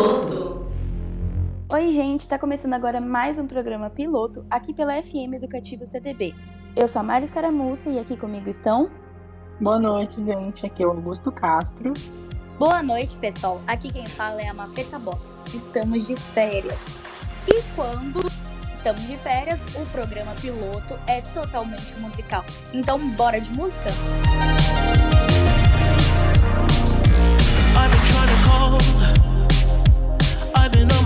Piloto. Oi, gente, está começando agora mais um programa piloto aqui pela FM Educativo CDB. Eu sou a Mari Escaramuça e aqui comigo estão. Boa noite, gente. Aqui é o Augusto Castro. Boa noite, pessoal. Aqui quem fala é a Mafeta Box. Estamos de férias. E quando estamos de férias, o programa piloto é totalmente musical. Então, bora de música? I've been trying to call.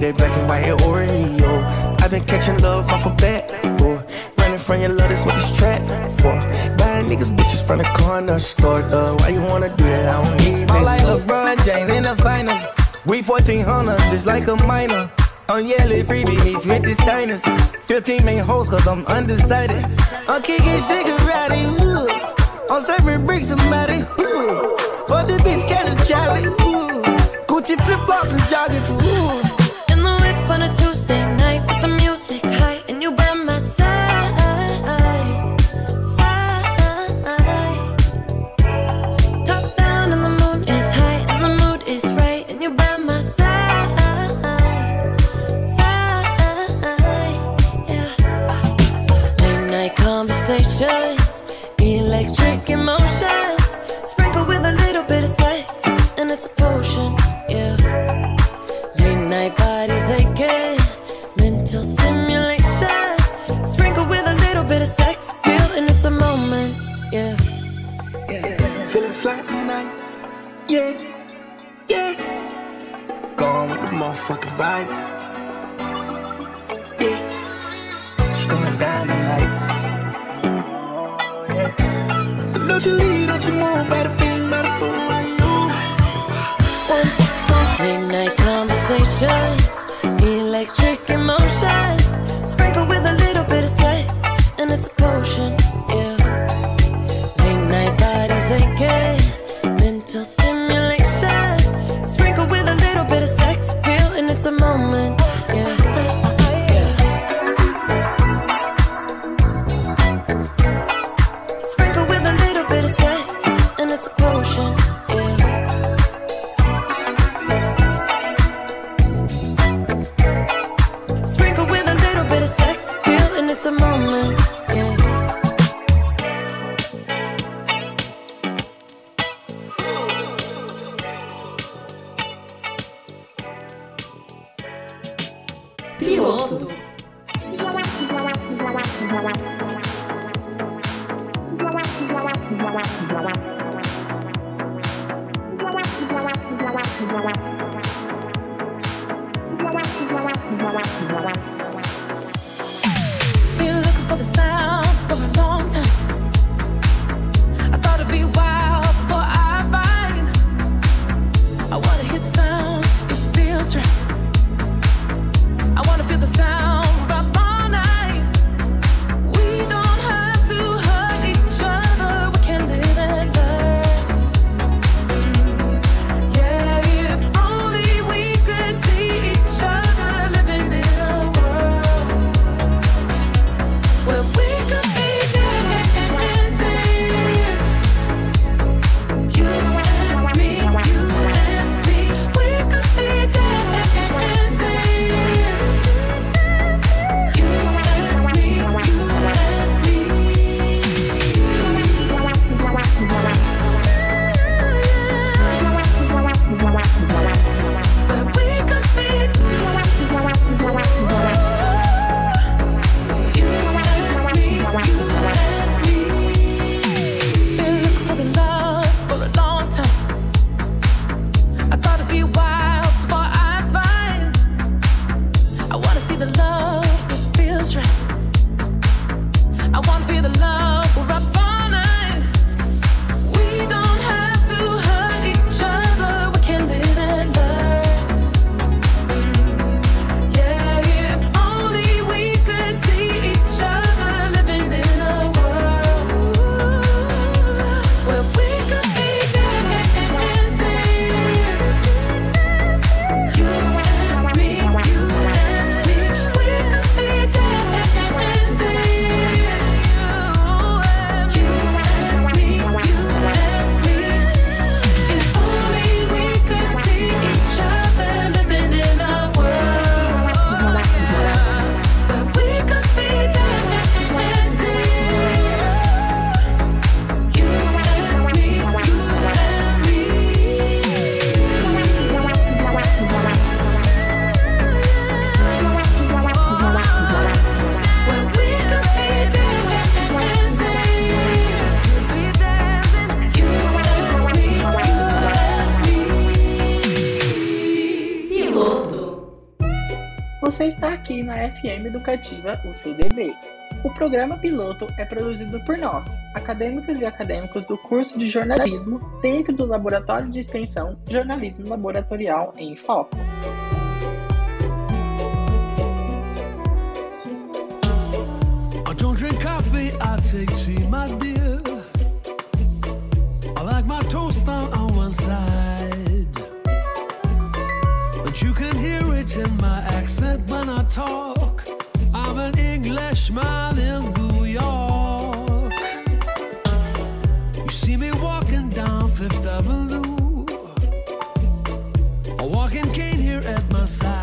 be that black and white Oreo. I've been catching love off a bat, boy. Running from your love, that's what this trap for. Buying niggas bitches from the corner store, though. Why you wanna do that? I don't need that. I like LeBron James in the finals. We 1400, just like a minor. I'm yelling freebie meets with the signers. 15 main hoes, cause I'm undecided. I'm kicking cigarette, ooh. I'm serving bricks, somebody, ooh. For the bitch, catch a Charlie, ooh. Gucci flip flops and joggers, ooh. Midnight conversations, electric emotions. Thank you. Educativa UCDB. O programa piloto é produzido por nós, acadêmicas e acadêmicos do curso de jornalismo, dentro do Laboratório de Extensão Jornalismo Laboratorial em Foco. You can hear it in my accent when I talk. An Englishman in New York. You see me walking down Fifth Avenue. A walking cane here at my side.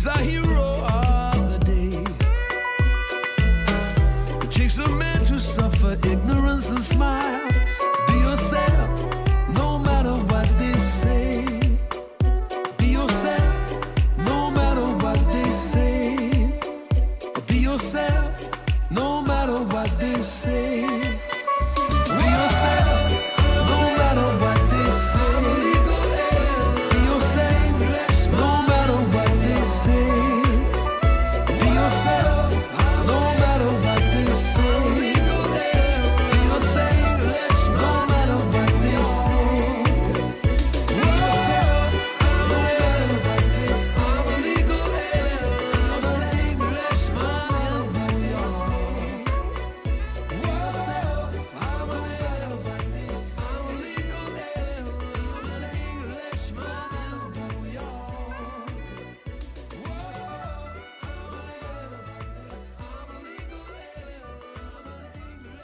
He's a hero of the day. It takes a man to suffer ignorance and smile.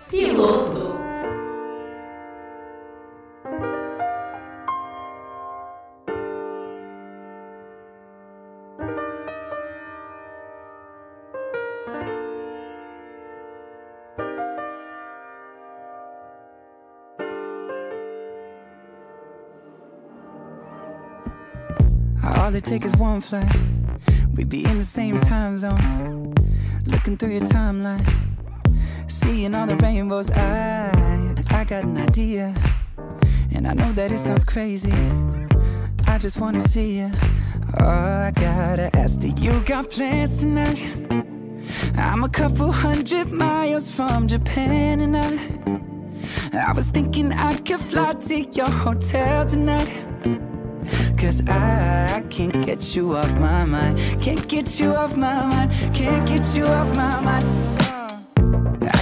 Piloto. All it takes is one flight. We'd be in the same time zone. Looking through your timeline. Seeing all the rainbows. I, I got an idea. And I know that it sounds crazy. I just wanna see you. Oh, I gotta ask, do you got plans tonight? I'm a couple hundred miles from Japan and I I was thinking I could fly to your hotel tonight Cause I can't get you off my mind. Can't get you off my mind. Can't get you off my mind.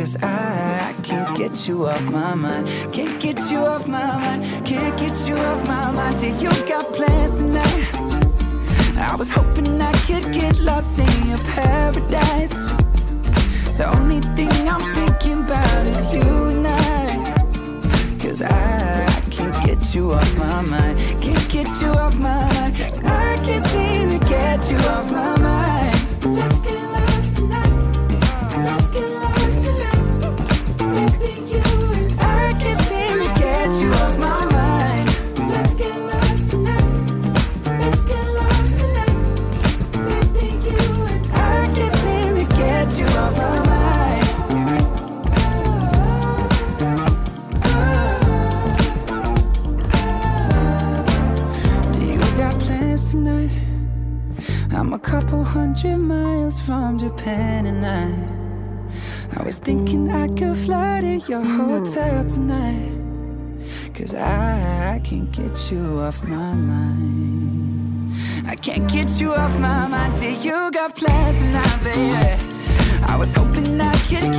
Cause I can't get you off my mind. Can't get you off my mind. Can't get you off my mind. Do you got plans tonight? I was hoping I could get lost in your paradise. The only thing I'm thinking about is you and I. Cause I can't get you off my mind. Can't get you off my mind. I can't seem to get you off my mind. Hundred miles from Japan and I I was thinking I could fly to your hotel tonight Cause I, I can't get you off my mind I can't get you off my mind Do you got plans tonight, baby? I was hoping I could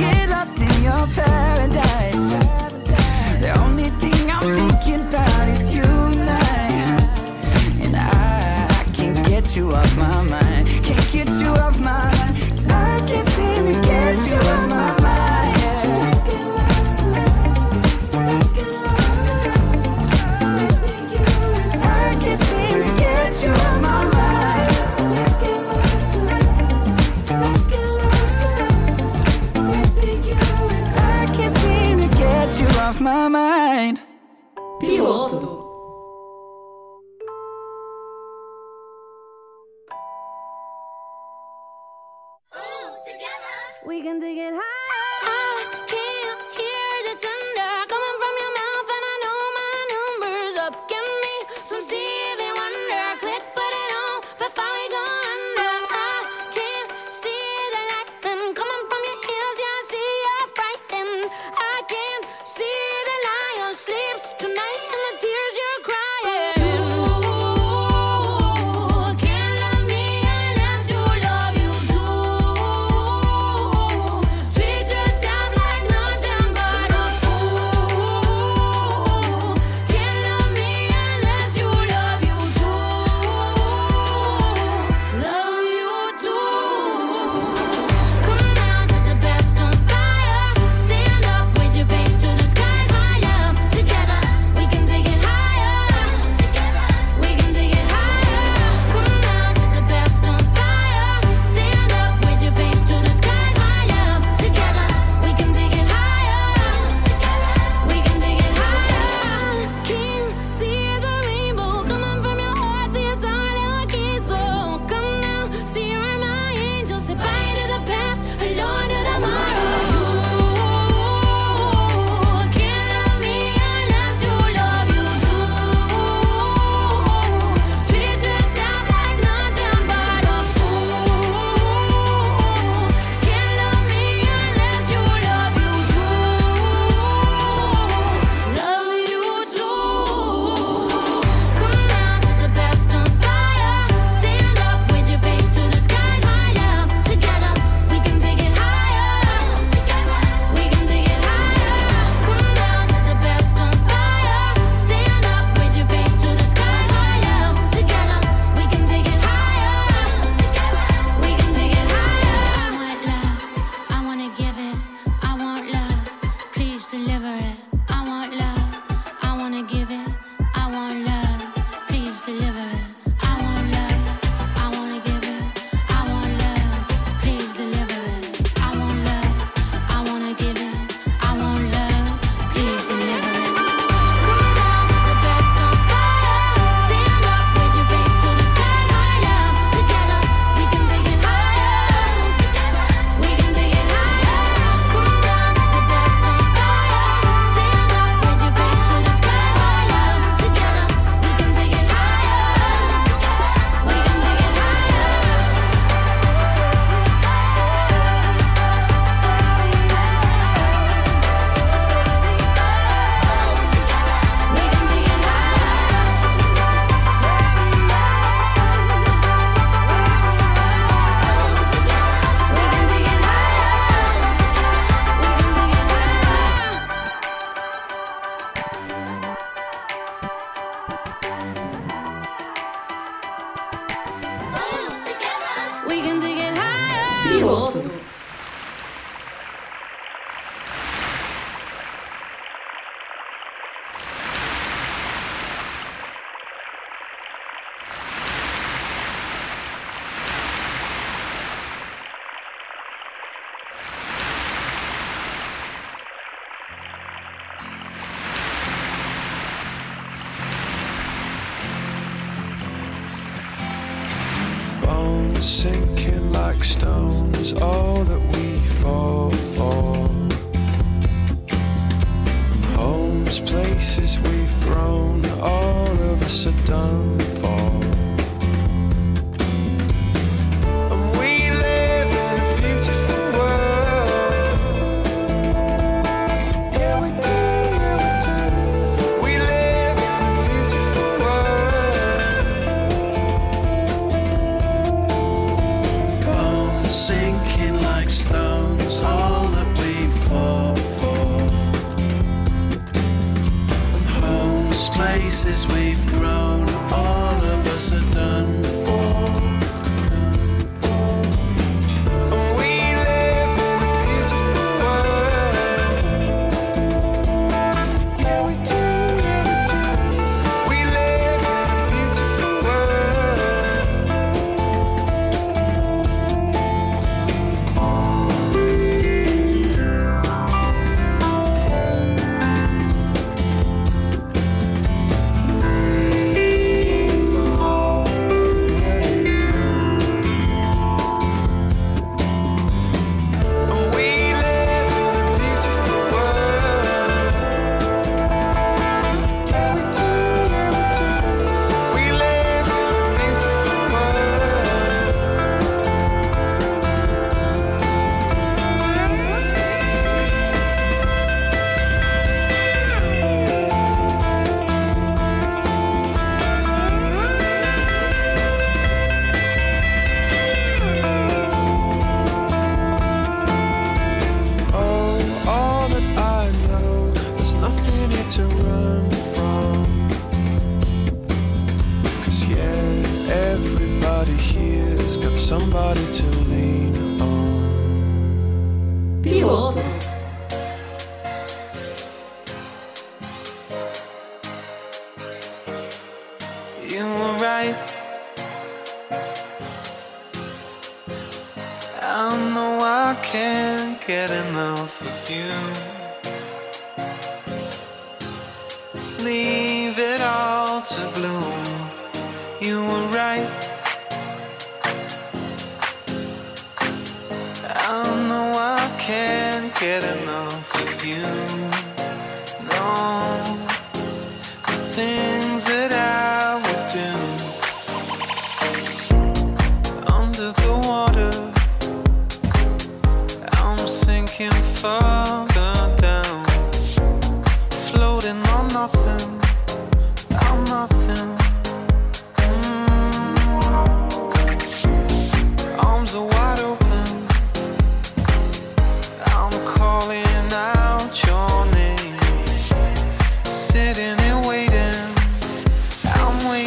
I can't get enough of you.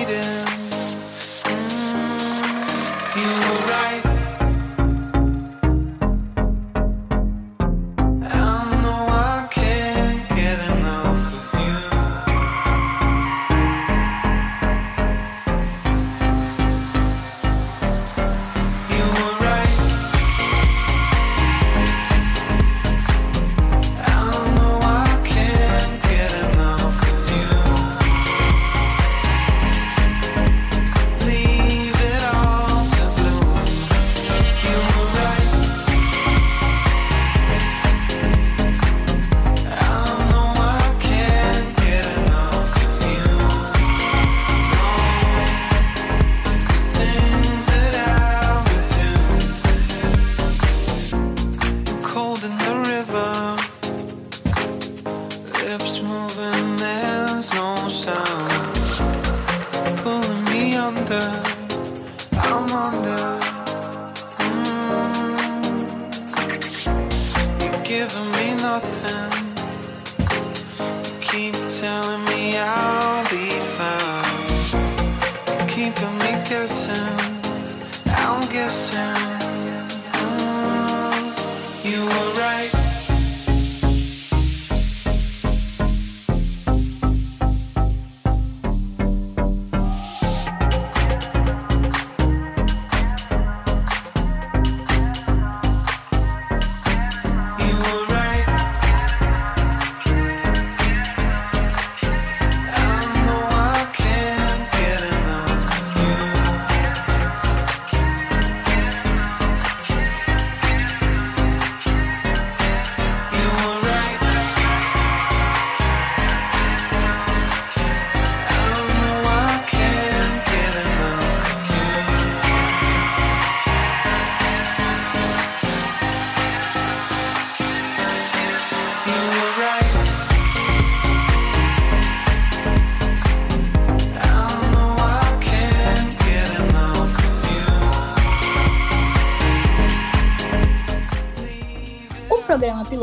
I'm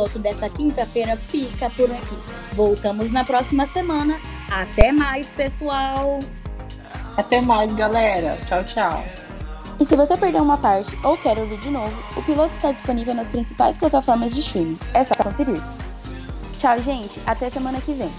piloto dessa quinta-feira fica por aqui. Voltamos na próxima semana. Até mais, pessoal! Até mais, galera. Tchau, tchau. E se você perdeu uma parte ou quer ouvir de novo, o piloto está disponível nas principais plataformas de streaming. É só conferir. Tchau, gente. Até semana que vem.